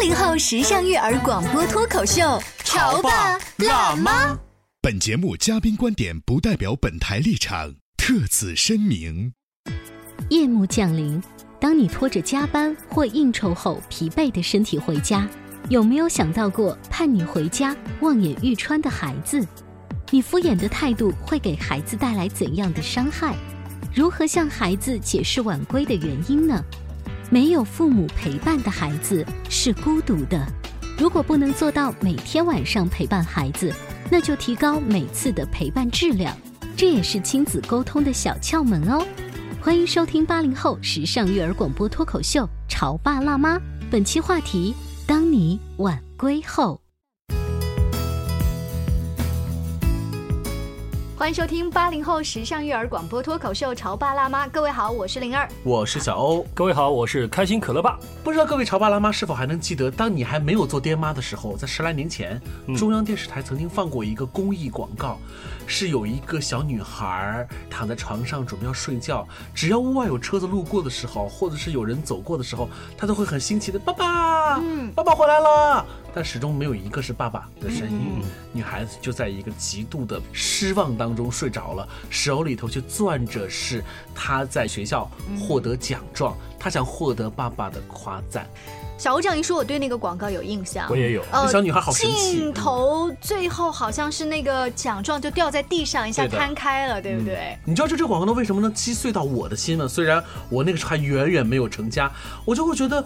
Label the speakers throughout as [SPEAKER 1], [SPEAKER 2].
[SPEAKER 1] 八零后时尚育儿广播脱口秀，潮爸辣妈。
[SPEAKER 2] 本节目嘉宾观点不代表本台立场，特此声明。
[SPEAKER 3] 夜幕降临，当你拖着加班或应酬后疲惫的身体回家，有没有想到过盼你回家望眼欲穿的孩子？你敷衍的态度会给孩子带来怎样的伤害？如何向孩子解释晚归的原因呢？没有父母陪伴的孩子是孤独的。如果不能做到每天晚上陪伴孩子，那就提高每次的陪伴质量，这也是亲子沟通的小窍门哦。欢迎收听八零后时尚育儿广播脱口秀《潮爸辣妈》，本期话题：当你晚归后。
[SPEAKER 1] 欢迎收听八零后时尚育儿广播脱口秀《潮爸辣妈》，各位好，我是灵儿，
[SPEAKER 4] 我是小欧，
[SPEAKER 5] 各位好，我是开心可乐爸。
[SPEAKER 4] 不知道各位潮爸辣妈是否还能记得，当你还没有做爹妈的时候，在十来年前，中央电视台曾经放过一个公益广告，是有一个小女孩躺在床上准备要睡觉，只要屋外有车子路过的时候，或者是有人走过的时候，她都会很新奇的爸爸，嗯，爸爸回来了，但始终没有一个是爸爸的身影，女孩子就在一个极度的失望当。中睡着了，手里头却攥着是她在学校获得奖状，她想获得爸爸的夸赞。
[SPEAKER 1] 小欧这样一说，我对那个广告有印象。
[SPEAKER 5] 我也有，
[SPEAKER 4] 那小女孩好神
[SPEAKER 1] 奇。镜头最后好像是那个奖状就掉在地上，一下摊开了，对不对？
[SPEAKER 4] 你知道这这广告呢为什么能击碎到我的心呢？虽然我那个时候还远远没有成家，我就会觉得。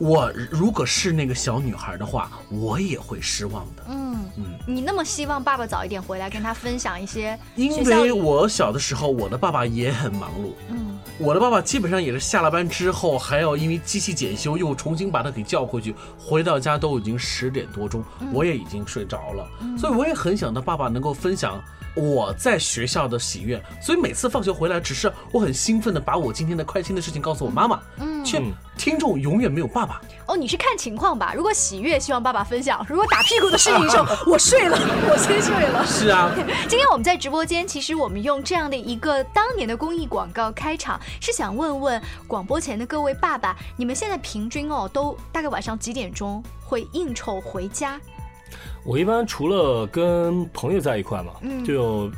[SPEAKER 4] 我如果是那个小女孩的话，我也会失望的。嗯
[SPEAKER 1] 嗯，你那么希望爸爸早一点回来跟他分享一些？
[SPEAKER 4] 因为我小的时候，我的爸爸也很忙碌。嗯，我的爸爸基本上也是下了班之后，还要因为机器检修又重新把他给叫回去，回到家都已经十点多钟，我也已经睡着了。所以我也很想到爸爸能够分享。我在学校的喜悦，所以每次放学回来，只是我很兴奋的把我今天的开心的事情告诉我妈妈。嗯，却听众永远没有爸爸。
[SPEAKER 1] 哦，你是看情况吧？如果喜悦，希望爸爸分享；如果打屁股的事情，说 我睡了，我先睡了。
[SPEAKER 4] 是啊。
[SPEAKER 1] 今天我们在直播间，其实我们用这样的一个当年的公益广告开场，是想问问广播前的各位爸爸，你们现在平均哦，都大概晚上几点钟会应酬回家？
[SPEAKER 5] 我一般除了跟朋友在一块嘛，就。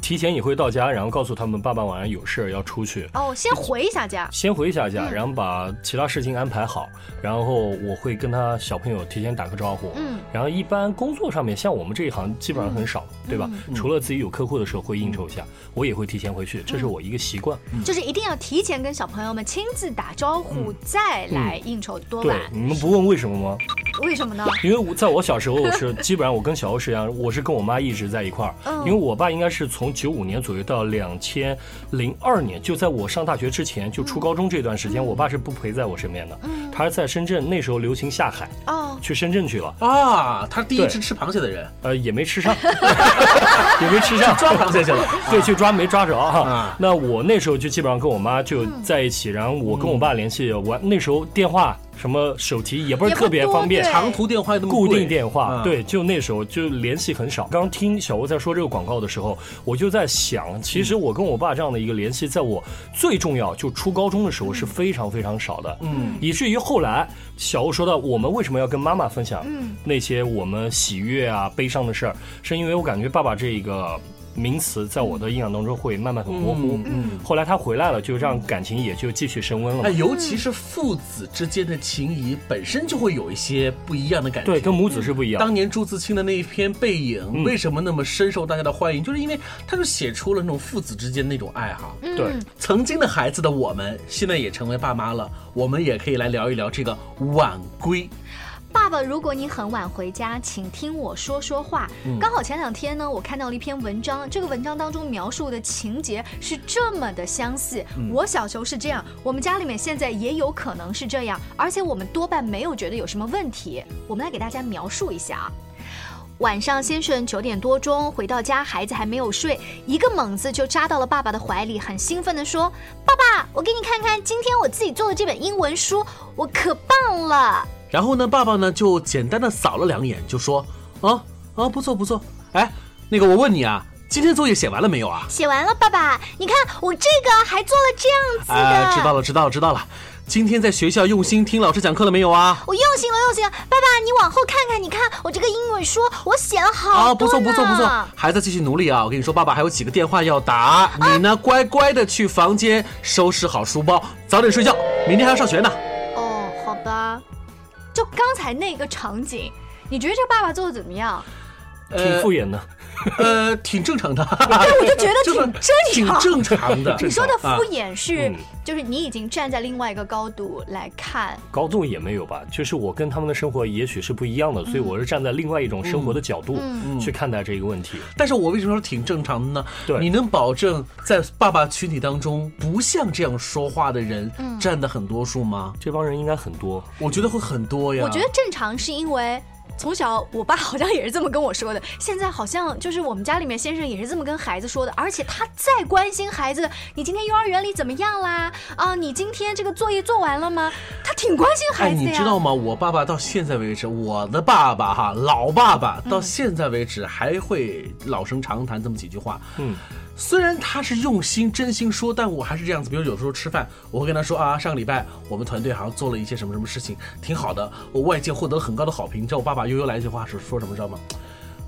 [SPEAKER 5] 提前也会到家，然后告诉他们爸爸晚上有事要出去。
[SPEAKER 1] 哦，先回一下家。
[SPEAKER 5] 先回一下家，然后把其他事情安排好，然后我会跟他小朋友提前打个招呼。嗯。然后一般工作上面，像我们这一行基本上很少，对吧？除了自己有客户的时候会应酬一下，我也会提前回去，这是我一个习惯。
[SPEAKER 1] 就是一定要提前跟小朋友们亲自打招呼，再来应酬多晚？
[SPEAKER 5] 你们不问为什么吗？
[SPEAKER 1] 为什么呢？
[SPEAKER 5] 因为我在我小时候，我是基本上我跟小欧是一样，我是跟我妈一直在一块儿。嗯。因为我爸应该是从九五年左右到两千零二年，就在我上大学之前，就初高中这段时间，我爸是不陪在我身边的。嗯，他是在深圳，那时候流行下海，哦，去深圳去了。
[SPEAKER 4] 啊，他第一次吃螃蟹的人，
[SPEAKER 5] 呃，也没吃上，也没吃上，
[SPEAKER 4] 抓螃蟹去了。
[SPEAKER 5] 对，去抓没抓着哈。那我那时候就基本上跟我妈就在一起，然后我跟我爸联系，我那时候电话。什么手提也不是特别方便，
[SPEAKER 4] 长途电话
[SPEAKER 5] 固定电话，对，就那时候就联系很少。刚听小吴在说这个广告的时候，我就在想，其实我跟我爸这样的一个联系，在我最重要就初高中的时候是非常非常少的，嗯，以至于后来小欧说到我们为什么要跟妈妈分享那些我们喜悦啊、悲伤的事儿，是因为我感觉爸爸这个。名词在我的印象当中会慢慢很模糊。
[SPEAKER 4] 嗯
[SPEAKER 5] 后来他回来了，就让感情也就继续升温了嘛
[SPEAKER 4] 哎，。尤其是父子之间的情谊，本身就会有一些不一样的感觉。
[SPEAKER 5] 对，跟母子是不一样。
[SPEAKER 4] 当年朱自清的那一篇《背影》
[SPEAKER 5] 嗯
[SPEAKER 4] 为什么那么深受大家的欢迎？就是因为他就写出了那种父子之间那种爱哈。
[SPEAKER 5] 对，
[SPEAKER 4] 曾经的孩子的我们，现在也成为爸妈了，我们也可以来聊一聊这个晚归。
[SPEAKER 1] 爸爸，如果你很晚回家，请听我说说话。刚好前两天呢，我看到了一篇文章，这个文章当中描述的情节是这么的相似。我小时候是这样，我们家里面现在也有可能是这样，而且我们多半没有觉得有什么问题。我们来给大家描述一下啊。晚上，先生九点多钟回到家，孩子还没有睡，一个猛子就扎到了爸爸的怀里，很兴奋地说：“爸爸，我给你看看今天我自己做的这本英文书，我可棒了。”
[SPEAKER 4] 然后呢，爸爸呢就简单的扫了两眼，就说：“啊啊，不错不错。哎，那个我问你啊，今天作业写完了没有啊？
[SPEAKER 1] 写完了，爸爸，你看我这个还做了这样子的。
[SPEAKER 4] 哎，知道了知道了知道了。今天在学校用心听老师讲课了没有啊？
[SPEAKER 1] 我用心了，用心了。爸爸，你往后看看，你看我这个英文书，我写了好多
[SPEAKER 4] 啊，不错不错不错，孩子继续努力啊！我跟你说，爸爸还有几个电话要打，你呢乖乖的去房间收拾好书包，早点睡觉，明天还要上学呢。
[SPEAKER 1] 哦，好吧。就刚才那个场景，你觉得这个爸爸做的怎么样？
[SPEAKER 5] 挺敷衍的。
[SPEAKER 4] 呃，挺正常的。
[SPEAKER 1] 对，我就觉得挺正常。
[SPEAKER 4] 挺正常的。
[SPEAKER 1] 你说的
[SPEAKER 4] 啊
[SPEAKER 1] 敷衍是
[SPEAKER 5] 嗯，
[SPEAKER 1] 就是你已经站在另外一个高度来看。
[SPEAKER 5] 高度也没有吧，就是我跟他们的生活也许是不一样的，所以我是站在另外一种生活的角度
[SPEAKER 1] 嗯
[SPEAKER 5] 去看待这个问题。
[SPEAKER 4] 但是我为什么说挺正常的呢？
[SPEAKER 5] 对
[SPEAKER 4] 你能保证在爸爸群体当中不像这样说话的人
[SPEAKER 1] 嗯
[SPEAKER 4] 占的很多数吗？
[SPEAKER 5] 这帮人应该很多。
[SPEAKER 4] 我觉得会很多呀。
[SPEAKER 1] 我觉得正常是因为。从小，我爸好像也是这么跟我说的。现在好像就是我们家里面先生也是这么跟孩子说的，而且他再关心孩子，你今天幼儿园里怎么样啦？啊，你今天这个作业做完了吗？他挺关心孩
[SPEAKER 4] 哎，
[SPEAKER 1] 子呀。
[SPEAKER 4] 你知道吗？我爸爸到现在为止，我的爸爸哈，老爸爸到现在为止还会老生常谈这么几句话。
[SPEAKER 5] 嗯，
[SPEAKER 4] 虽然他是用心真心说，但我还是这样子。比如有的时候吃饭，我会跟他说啊，上个礼拜我们团队好像做了一些什么什么事情，挺好的，我外界获得了很高的好评。你知道我爸爸悠悠来一句话是说什么，知道吗？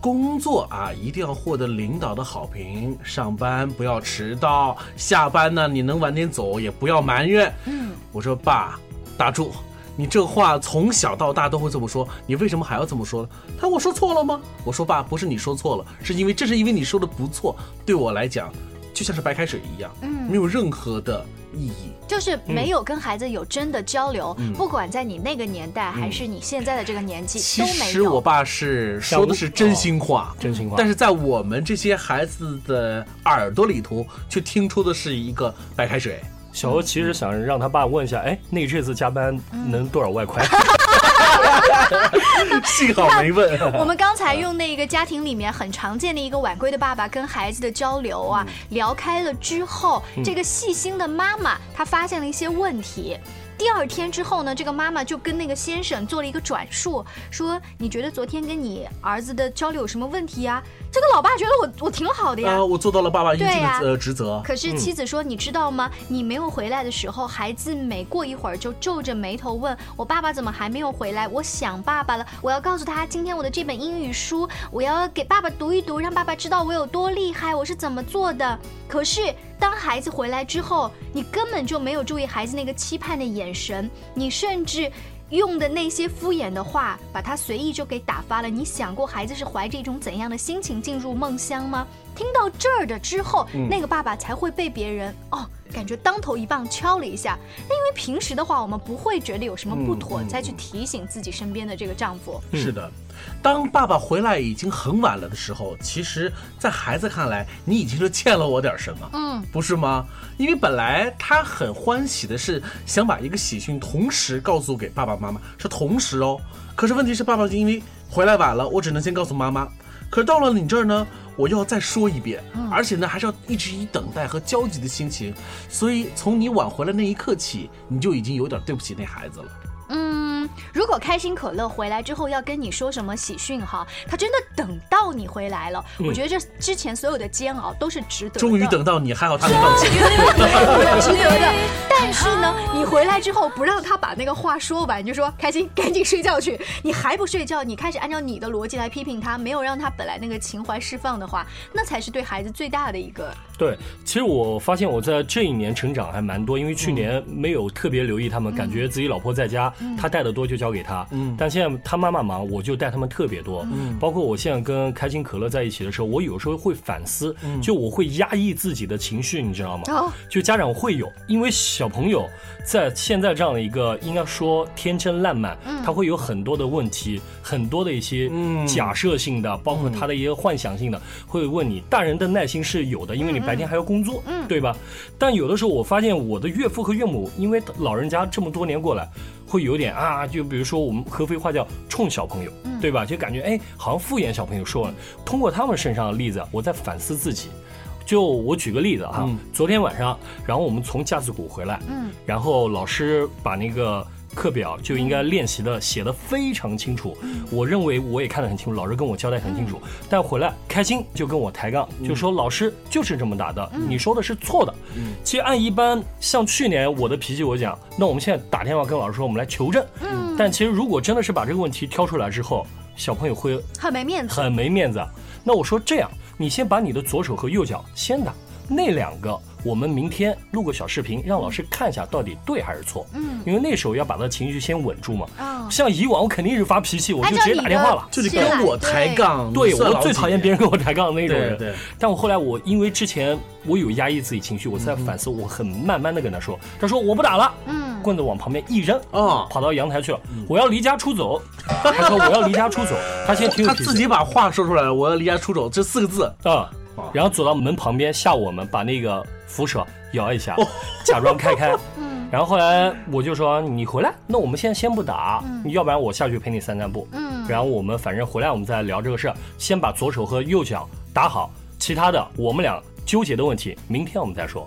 [SPEAKER 4] 工作啊，一定要获得领导的好评，上班不要迟到，下班呢你能晚点走也不要埋怨。嗯，我说爸，打住。你这话从小到大都会这么说，你为什么还要这么说呢？他我说错了吗？我说爸，不是你说错了，是因为这是因为你说的不错，对我来讲就像是白开水一样，
[SPEAKER 1] 嗯
[SPEAKER 4] 没有任何的意义。
[SPEAKER 1] 就是没有跟孩子有真的交流，
[SPEAKER 4] 嗯
[SPEAKER 1] 不管在你那个年代还是你现在的这个年纪，
[SPEAKER 4] 其
[SPEAKER 1] 都没有。
[SPEAKER 4] 实我爸是说的是真心话，
[SPEAKER 5] 真心话
[SPEAKER 4] 但是在我们这些孩子的耳朵里头，却听出的是一个白开水。
[SPEAKER 5] 小欧其实想让他爸问一下，哎，那这次加班能多少外快？
[SPEAKER 4] 幸好没问。
[SPEAKER 1] 我们刚才用那个家庭里面很常见的一个晚归的爸爸跟孩子的交流啊，聊开了之后，这个细心的妈妈她发现了一些问题。第二天之后呢，这个妈妈就跟那个先生做了一个转述，说你觉得昨天跟你儿子的交流有什么问题呀、这个老爸觉得我我挺好的呀。
[SPEAKER 4] 啊，我做到了爸爸应尽的职责。
[SPEAKER 1] 可是妻子说：“你知道吗？你没有回来的时候，孩子每过一会儿就皱着眉头问我爸爸怎么还没有回来？我想爸爸了，我要告诉他今天我的这本英语书，我要给爸爸读一读，让爸爸知道我有多厉害，我是怎么做的。可是当孩子回来之后，你根本就没有注意孩子那个期盼的眼神，你甚至。”用的那些敷衍的话，把他随意就给打发了。你想过孩子是怀着一种怎样的心情进入梦乡吗？听到这儿的之后，那个爸爸才会被别人哦，感觉当头一棒敲了一下。那因为平时的话，我们不会觉得有什么不妥，再去提醒自己身边的这个丈夫。
[SPEAKER 4] 是的，当爸爸回来已经很晚了的时候，其实，在孩子看来，你已经是欠了我点什么，
[SPEAKER 1] 嗯，
[SPEAKER 4] 不是吗？因为本来他很欢喜的是想把一个喜讯同时告诉给爸爸妈妈，是同时哦。可是问题是，爸爸因为回来晚了，我只能先告诉妈妈。可是到了你这儿呢，我又要再说一遍，而且呢，还是要一直以等待和焦急的心情。所以从你晚回来那一刻起，你就已经有点对不起那孩子了。
[SPEAKER 1] 嗯，如果开心可乐回来之后要跟你说什么喜讯哈，他真的等到你回来了，我觉得这之前所有的煎熬都是值得的。
[SPEAKER 4] 终于等到你，还好他没放弃。
[SPEAKER 1] 值得的。但是呢，你回来之后不让他把那个话说完，你就说开心，赶紧睡觉去。你还不睡觉，你开始按照你的逻辑来批评他，没有让他本来那个情怀释放的话，那才是对孩子最大的一个。
[SPEAKER 5] 对，其实我发现我在这一年成长还蛮多，因为去年没有特别留意他们，感觉自己老婆在家，他带的多就交给他。嗯，但现在他妈妈忙，我就带他们特别多。嗯，包括我现在跟开心可乐在一起的时候，我有时候会反思，就我会压抑自己的情绪，你知道吗？哦，就家长会有，因为小朋友在现在这样的一个应该说天真烂漫，他会有很多的问题，很多的一些假设性的，包括他的一些幻想性的，会问你。大人的耐心是有的，因为你白天还要工作，嗯，对吧？但有的时候我发现我的岳父和岳母，因为老人家这么多年过来，会有点啊，就比如说我们合肥话叫冲小朋友，对吧？就感觉哎，好像敷衍小朋友说了。通过他们身上的例子，我在反思自己。就我举个例子哈，昨天晚上，然后我们从架子鼓回来，嗯，然后老师把那个。课表就应该练习的写的非常清楚，我认为我也看得很清楚，老师跟我交代很清楚。但回来开心就跟我抬杠，就说老师就是这么打的，你说的是错的。其实按一般像去年我的脾气，我讲，那我们现在打电话跟老师说，我们来求证。但其实如果真的是把这个问题挑出来之后，小朋友会
[SPEAKER 1] 很没面子，
[SPEAKER 5] 很没面子。那我说这样，你先把你的左手和右脚先打，那两个。我们明天录个小视频，让老师看一下到底对还是错。嗯，因为那时候要把他情绪先稳住嘛。啊，像以往我肯定是发脾气，我就直接打电话了，
[SPEAKER 4] 就得跟我抬杠。
[SPEAKER 5] 对我最讨厌别人跟我抬杠的那种人。
[SPEAKER 4] 对。
[SPEAKER 5] 但我后来我因为之前我有压抑自己情绪，我在反思，我很慢慢的跟他说，他说我不打了，嗯，棍子往旁边一扔，啊，跑到阳台去了，我要离家出走。他说我要离家出走，他先听。
[SPEAKER 4] 他自己把话说出来了，我要离家出走这四个字啊。
[SPEAKER 5] 然后走到门旁边吓我们，把那个扶手摇一下，假装开开。嗯。然后后来我就说你回来，那我们现在先不打，要不然我下去陪你散散步。嗯。然后我们反正回来我们再聊这个事儿，先把左手和右脚打好，其他的我们俩纠结的问题，明天我们再说。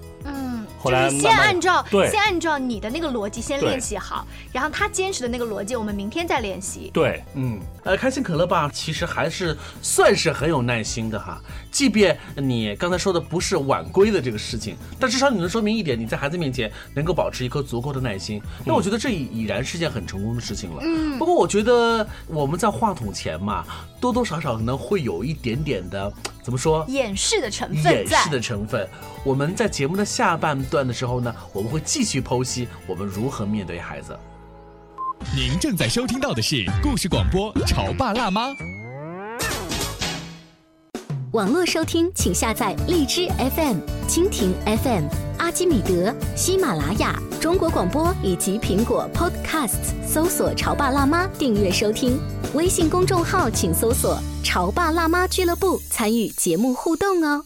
[SPEAKER 1] 就是先按照先按照你的那个逻辑先练习好，然后他坚持的那个逻辑，我们明天再练习。
[SPEAKER 5] 对，
[SPEAKER 4] 嗯，呃，开心可乐爸其实还是算是很有耐心的哈。即便你刚才说的不是晚归的这个事情，但至少你能说明一点，你在孩子面前能够保持一颗足够的耐心。那我觉得这已已然是件很成功的事情了。嗯。不过我觉得我们在话筒前嘛，多多少少可能会有一点点的怎么说？
[SPEAKER 1] 掩饰的成分。
[SPEAKER 4] 掩饰的成分。我们在节目的下半段的时候呢，我们会继续剖析我们如何面对孩子。
[SPEAKER 2] 您正在收听到的是故事广播《潮爸辣妈》。
[SPEAKER 3] 网络收听，请下载荔枝 FM、蜻蜓 FM、阿基米德、喜马拉雅、中国广播以及苹果 Podcasts，搜索“潮爸辣妈”订阅收听。微信公众号请搜索“潮爸辣妈俱乐部”，参与节目互动哦。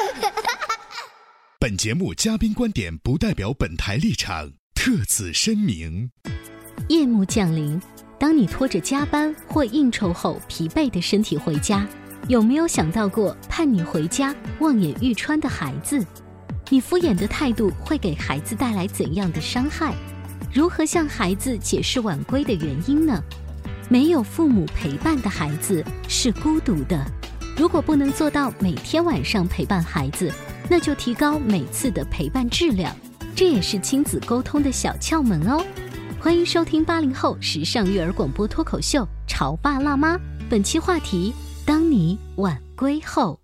[SPEAKER 2] 本节目嘉宾观点不代表本台立场，特此声明。
[SPEAKER 3] 夜幕降临，当你拖着加班或应酬后疲惫的身体回家，有没有想到过盼你回家望眼欲穿的孩子？你敷衍的态度会给孩子带来怎样的伤害？如何向孩子解释晚归的原因呢？没有父母陪伴的孩子是孤独的。如果不能做到每天晚上陪伴孩子，那就提高每次的陪伴质量，这也是亲子沟通的小窍门哦。欢迎收听八零后时尚育儿广播脱口秀《潮爸辣妈》，本期话题：当你晚归后。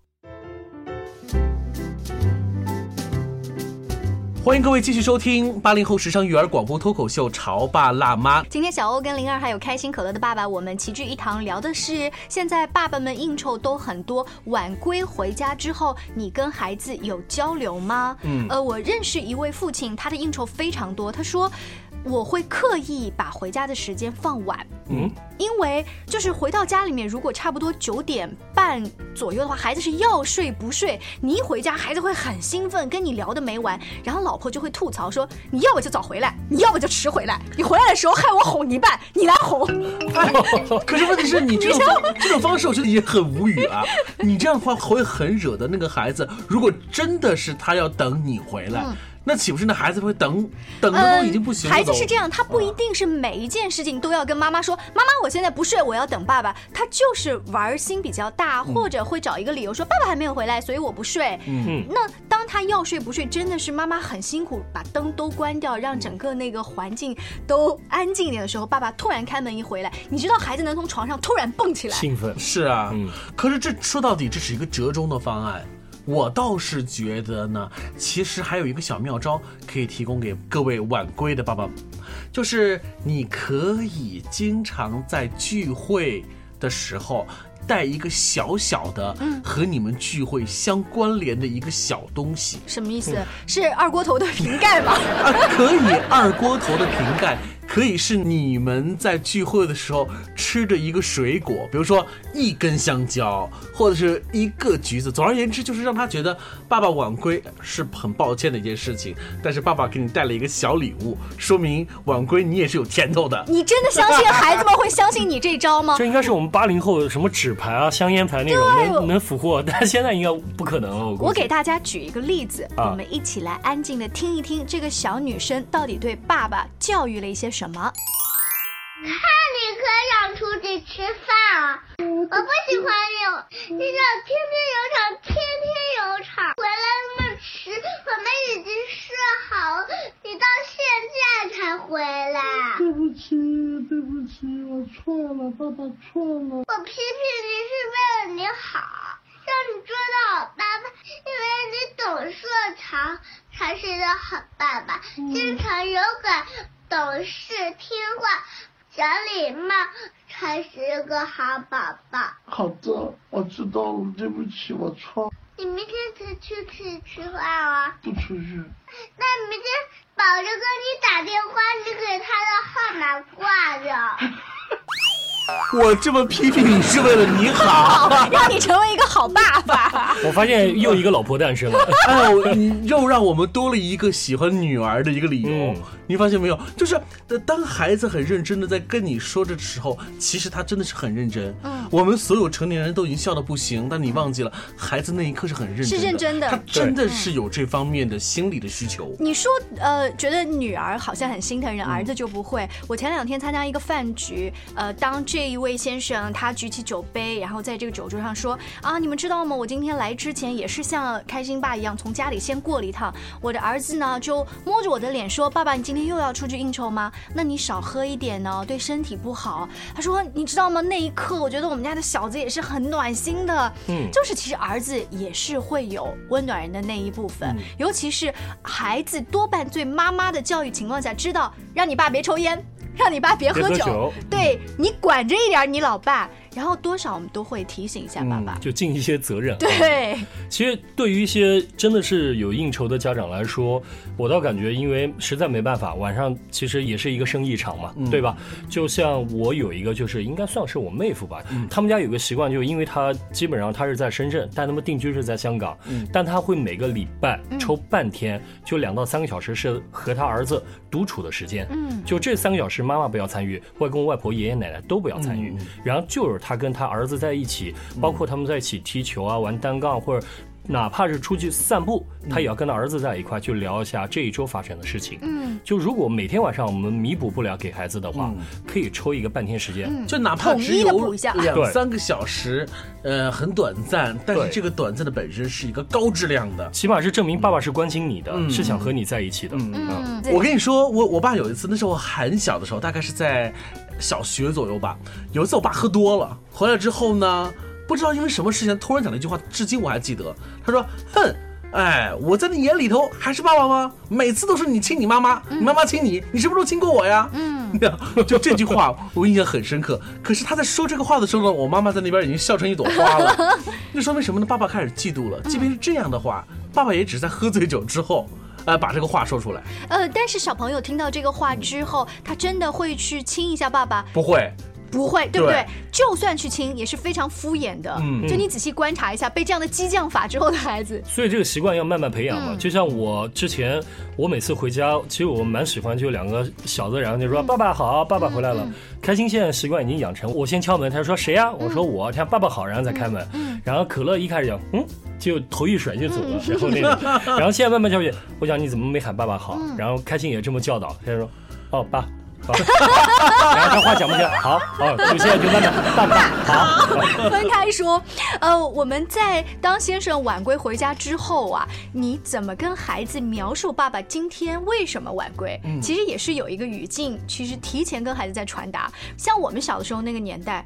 [SPEAKER 4] 欢迎各位继续收听八零后时尚育儿广播脱口秀《潮爸辣妈》。
[SPEAKER 1] 今天小欧跟灵儿还有开心可乐的爸爸，我们齐聚一堂，聊的是现在爸爸们应酬都很多，晚归回家之后，你跟孩子有交流吗？嗯，呃，我认识一位父亲，他的应酬非常多，他说。我会刻意把回家的时间放晚，嗯，因为就是回到家里面，如果差不多九点半左右的话，孩子是要睡不睡，你一回家，孩子会很兴奋，跟你聊的没完，然后老婆就会吐槽说，你要么就早回来，你要么就迟回来，你回来的时候害我哄你一半，你来哄。
[SPEAKER 4] 可是问题是你这种这种方式，我觉得也很无语啊，你这样的话会很惹的那个孩子，如果真的是他要等你回来。那岂不是那孩子会等等的都已经不行了？
[SPEAKER 1] 孩子是这样，他不一定是每一件事情都要跟妈妈说。妈妈，我现在不睡，我要等爸爸。他就是玩心比较大，或者会找一个理由说爸爸还没有回来，所以我不睡。嗯，那当他要睡不睡，真的是妈妈很辛苦，把灯都关掉，让整个那个环境都安静一点的时候，爸爸突然开门一回来，你知道孩子能从床上突然蹦起来，
[SPEAKER 5] 兴奋
[SPEAKER 4] 是啊。嗯，可是这说到底，这是一个折中的方案。我倒是觉得呢，其实还有一个小妙招可以提供给各位晚归的爸爸，就是你可以经常在聚会的时候带一个小小的和你们聚会相关联的一个小东西。
[SPEAKER 1] 什么意思？是二锅头的瓶盖吗？
[SPEAKER 4] 啊，可以，二锅头的瓶盖。可以是你们在聚会的时候吃着一个水果，比如说一根香蕉，或者是一个橘子。总而言之，就是让他觉得爸爸晚归是很抱歉的一件事情，但是爸爸给你带了一个小礼物，说明晚归你也是有甜头的。
[SPEAKER 1] 你真的相信孩子们会相信你这招吗？
[SPEAKER 5] 这应该是我们八零后什么纸牌啊、香烟牌那种能能俘获，但现在应该不可能了。
[SPEAKER 1] 我给大家举一个例子，我们一起来安静的听一听这个小女生到底对爸爸教育了一些。什么？
[SPEAKER 6] 看你可想出去吃饭啊！我不喜欢你，你想天天有场，天天有场，回来那么迟，我们已经说好，你到现在才回来。
[SPEAKER 7] 对不起，对不起，我错了，爸爸错了。
[SPEAKER 6] 我批评你是为了你好，让你做到好爸爸，因为你懂事强，才是一个好爸爸，经常勇敢。懂事听话讲礼貌才是个好宝宝。
[SPEAKER 7] 好的，我知道了，对不起，我错。
[SPEAKER 6] 你明天才出去吃饭啊？
[SPEAKER 7] 不出去。
[SPEAKER 6] 那明天宝着给你打电话，你给他的号码挂掉。
[SPEAKER 4] 我这么批评你是为了你好，
[SPEAKER 1] 让你成为一个好爸爸。
[SPEAKER 5] 我发现又一个老婆诞生了。
[SPEAKER 4] 哎呦，你又让我们多了一个喜欢女儿的一个理由。你发现没有？就是当孩子很认真的在跟你说的时候，其实他真的是很认真。嗯，我们所有成年人都已经笑得不行，但你忘记了，孩子那一刻是很认真，
[SPEAKER 1] 是认真的，
[SPEAKER 4] 他真的是有这方面的心理的需求。
[SPEAKER 1] 你说，呃，觉得女儿好像很心疼人，儿子就不会。我前两天参加一个饭局，呃，当这一位先生他举起酒杯，然后在这个酒桌上说：“啊，你们知道吗？我今天来之前也是像开心爸一样，从家里先过了一趟。我的儿子呢，就摸着我的脸说：‘爸爸，你今天又要出去应酬吗？那你少喝一点呢，对身体不好。’他说：‘你知道吗？那一刻，我觉得我们家的小子也是很暖心的。嗯，就是其实儿子也是会有温暖人的那一部分，尤其是孩子多半对妈妈的教育情况下，知道让你爸别抽烟。”让你爸别喝酒，对你管着一点，你老爸。然后多少我们都会提醒一下爸爸，
[SPEAKER 5] 就尽一些责任。
[SPEAKER 1] 对，
[SPEAKER 5] 其实对于一些真的是有应酬的家长来说，我倒感觉，因为实在没办法，晚上其实也是一个生意场嘛，对吧？就像我有一个，就是应该算是我妹夫吧，他们家有个习惯，就因为他基本上他是在深圳，但他们定居是在香港，但他会每个礼拜抽半天，就两到三个小时是和他儿子独处的时间，嗯，就这三个小时妈妈不要参与，外公外婆爷爷奶奶都不要参与，然后就是他跟他儿子在一起，包括他们在一起踢球啊、玩单杠，或者哪怕是出去散步，他也要跟他儿子在一块，去聊一下这一周发生的事情。嗯，就如果每天晚上我们弥补不了给孩子的话，可以抽一个半天时间，
[SPEAKER 4] 就哪怕只有两三个小时，呃，很短暂，但是这个短暂的本身是一个高质量的，
[SPEAKER 5] 起码是证明爸爸是关心你的，是想和你在一起的。
[SPEAKER 4] 嗯，我跟你说，我我爸有一次，那时候很小的时候，大概是在。小学左右吧，有一次我爸喝多了，回来之后呢，不知道因为什么事情，突然讲了一句话，至今我还记得。他说：“哼，哎，我在你眼里头还是爸爸吗？每次都是你亲你妈妈，你妈妈亲你，你什么时候亲过我呀？嗯，就这句话我印象很深刻。可是他在说这个话的时候呢，我妈妈在那边已经笑成一朵花了。那说明什么呢？爸爸开始嫉妒了。即便是这样的话，爸爸也只是在喝醉酒之后。呃，把这个话说出来。
[SPEAKER 1] 呃，但是小朋友听到这个话之后，他真的会去亲一下爸爸？
[SPEAKER 4] 不会。
[SPEAKER 1] 不会，对不对？就算去亲，也是非常敷衍的。嗯，就你仔细观察一下，被这样的激将法之后的孩子。
[SPEAKER 5] 所以这个习惯要慢慢培养嘛。就像我之前，我每次回家，其实我蛮喜欢，就两个小子，然后就说：“爸爸好，爸爸回来了。”开心现在习惯已经养成，我先敲门，他说：“谁呀？”我说：“我。”他爸爸好，然后再开门。嗯。然后可乐一开始讲，嗯，就头一甩就走了。然后那个，然后现在慢慢教育，我讲你怎么没喊爸爸好？然后开心也这么教导，他说：“哦，爸。”然后他话讲不起来，好，哦，就现在就慢慢爸爸好，
[SPEAKER 1] 分开说。呃，我们在当先生晚归回家之后啊，你怎么跟孩子描述爸爸今天为什么晚归？嗯，其实也是有一个语境，其实提前跟孩子在传达。像我们小的时候那个年代，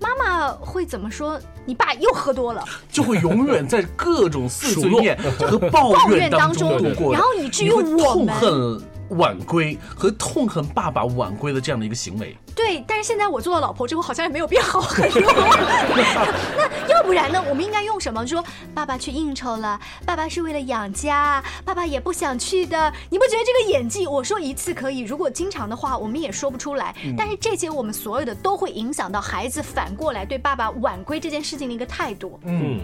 [SPEAKER 1] 妈妈会怎么说？你爸又喝多了，
[SPEAKER 4] 就会永远在各种碎碎念和抱怨当中度过，
[SPEAKER 1] 然后以至于我
[SPEAKER 4] 痛恨。晚归和痛恨爸爸晚归的这样的一个行为，
[SPEAKER 1] 对。但是现在我做了老婆之后，好像也没有变好很多。那要不然呢？我们应该用什么？说爸爸去应酬了，爸爸是为了养家，爸爸也不想去的。你不觉得这个演技？我说一次可以，如果经常的话，我们也说不出来。但是这些我们所有的都会影响到孩子反过来对爸爸晚归这件事情的一个态度。
[SPEAKER 5] 嗯，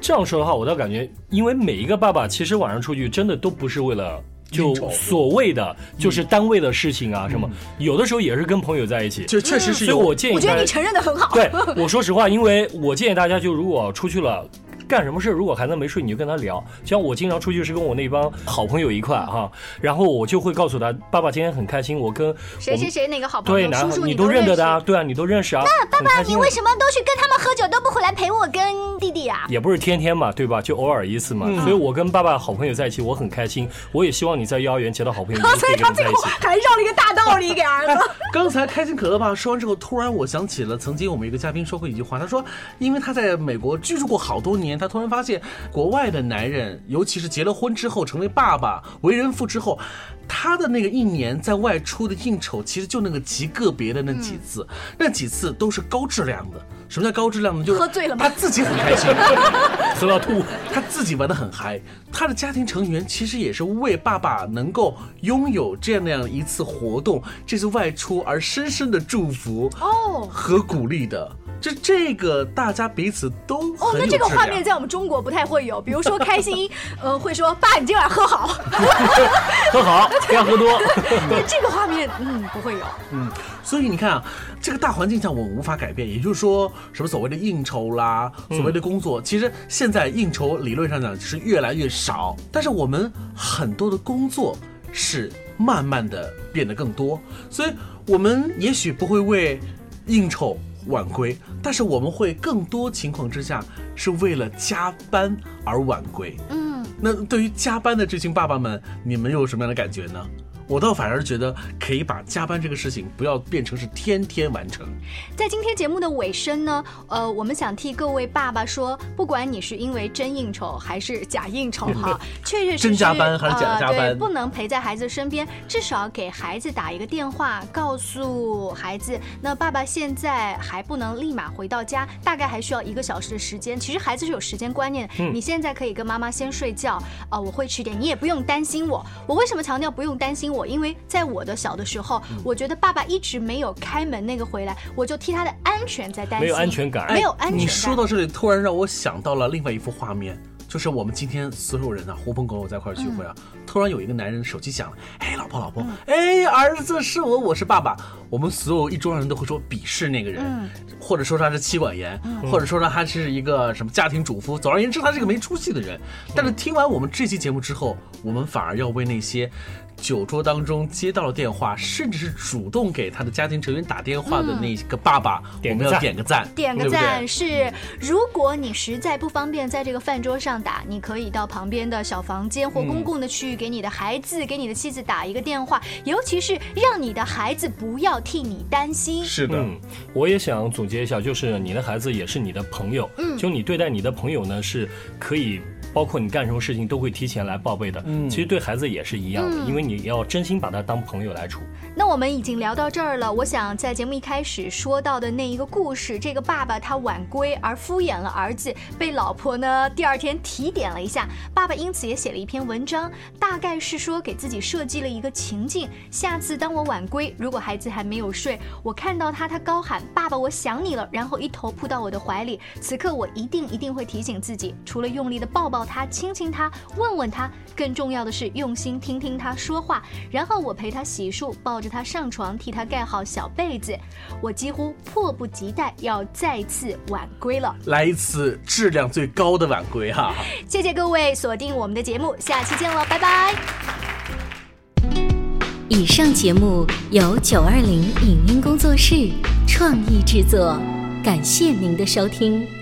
[SPEAKER 5] 这样说的话，我倒感觉，因为每一个爸爸其实晚上出去真的都不是为了。就所谓的就是单位的事情啊，什么有的时候也是跟朋友在一起，
[SPEAKER 4] 就确实是。
[SPEAKER 5] 所以我建议，
[SPEAKER 1] 我觉得你承认的很好。
[SPEAKER 5] 对，我说实话，因为我建议大家，就如果出去了。干什么事？如果孩子没睡，你就跟他聊。像我经常出去是跟我那帮好朋友一块哈，然后我就会告诉他，爸爸今天很开心。我跟
[SPEAKER 1] 谁谁谁哪个好朋友，对叔叔
[SPEAKER 5] 你
[SPEAKER 1] 都
[SPEAKER 5] 认得的啊？对啊，你都认识啊。
[SPEAKER 1] 那爸爸，你为什么都去跟他们喝酒，都不回来陪我跟弟弟啊？
[SPEAKER 5] 也不是天天嘛，对吧？就偶尔一次嘛。所以我跟爸爸好朋友在一起，我很开心。我也希望你在幼儿园结到好朋友，
[SPEAKER 1] 所以他最后还绕了一个大道理给儿子。
[SPEAKER 4] 刚才开心可乐爸说完之后，突然我想起了曾经我们一个嘉宾说过一句话，他说，因为他在美国居住过好多年，他突然发现。国外的男人，尤其是结了婚之后成为爸爸、为人父之后，他的那个一年在外出的应酬，其实就那个极个别的那几次，那几次都是高质量的。什么叫高质量呢？就是
[SPEAKER 1] 喝醉了
[SPEAKER 4] 他自己很开心，
[SPEAKER 5] 喝 到吐，
[SPEAKER 4] 他自己玩的很嗨。他的家庭成员其实也是为爸爸能够拥有这样那样一次活动、这次外出而深深的祝福哦和鼓励的。就这个，大家彼此都哦，
[SPEAKER 1] 那这个画面在我们中国不太会有。比如说开心，呃，会说爸，你今晚喝好，
[SPEAKER 5] 喝好，不要喝多。
[SPEAKER 1] 这个画面，嗯，不会有。
[SPEAKER 4] 嗯，所以你看啊，这个大环境下我们无法改变。也就是说，什么所谓的应酬啦，所谓的工作，其实现在应酬理论上讲是越来越少，但是我们很多的工作是慢慢的变得更多，所以我们也许不会为应酬。晚归，但是我们会更多情况之下是为了加班而晚归。嗯，那对于加班的这群爸爸们，你们有什么样的感觉呢？我倒反而觉得可以把加班这个事情不要变成是天天完成。
[SPEAKER 1] 在今天节目的尾声呢，呃，我们想替各位爸爸说，不管你是因为真应酬还是假应酬哈，确确实实
[SPEAKER 4] 真加班还是假加班，
[SPEAKER 1] 不能陪在孩子身边，至少给孩子打一个电话，告诉孩子，那爸爸现在还不能立马回到家，大概还需要一个小时的时间。其实孩子是有时间观念，你现在可以跟妈妈先睡觉啊，我会迟点，你也不用担心我。我为什么强调不用担心我？因为在我的小的时候，我觉得爸爸一直没有开门那个回来，我就替他的安全在担心，
[SPEAKER 5] 没有安全感，
[SPEAKER 1] 没有安全感。
[SPEAKER 4] 你说到这里，突然让我想到了另外一幅画面，就是我们今天所有人啊，狐朋狗友在一块聚会啊，突然有一个男人手机响了，哎，老婆老婆，哎，儿子是我，我是爸爸，我们所有一桌人都会说鄙视那个人，或者说他是妻管严，或者说他是一个什么家庭主妇，总而言之，他是个没出息的人。但是听完我们这期节目之后，我们反而要为那些。酒桌当中接到了电话，甚至是主动给他的家庭成员打电话的那个爸爸，我们要点个赞。
[SPEAKER 1] 点个赞是，如果你实在不方便在这个饭桌上打，你可以到旁边的小房间或公共的区域给你的孩子、给你的妻子打一个电话，尤其是让你的孩子不要替你担心。
[SPEAKER 5] 是的，我也想总结一下，就是你的孩子也是你的朋友，嗯，就你对待你的朋友呢，是可以。包括你干什么事情都会提前来报备的。
[SPEAKER 4] 嗯
[SPEAKER 5] 其实对孩子也是一样的，
[SPEAKER 1] 嗯
[SPEAKER 5] 因为你要真心把他当朋友来处。
[SPEAKER 1] 那我们已经聊到这儿了，我想在节目一开始说到的那一个故事，这个爸爸他晚归而敷衍了儿子，被老婆呢第二天提点了一下，爸爸因此也写了一篇文章，大概是说给自己设计了一个情境，下次当我晚归，如果孩子还没有睡，我看到他，他高喊“爸爸，我想你了”，然后一头扑到我的怀里，此刻我一定一定会提醒自己，除了用力的抱抱他、亲亲他、问问他，更重要的是用心听听他说话，然后我陪他洗漱，抱着他上床，替他盖好小被子，我几乎迫不及待要再次晚归了。
[SPEAKER 4] 来一次质量最高的晚归哈。
[SPEAKER 1] 谢谢各位锁定我们的节目，下期见了，拜拜。
[SPEAKER 3] 以上节目由九二零影音工作室创意制作，感谢您的收听。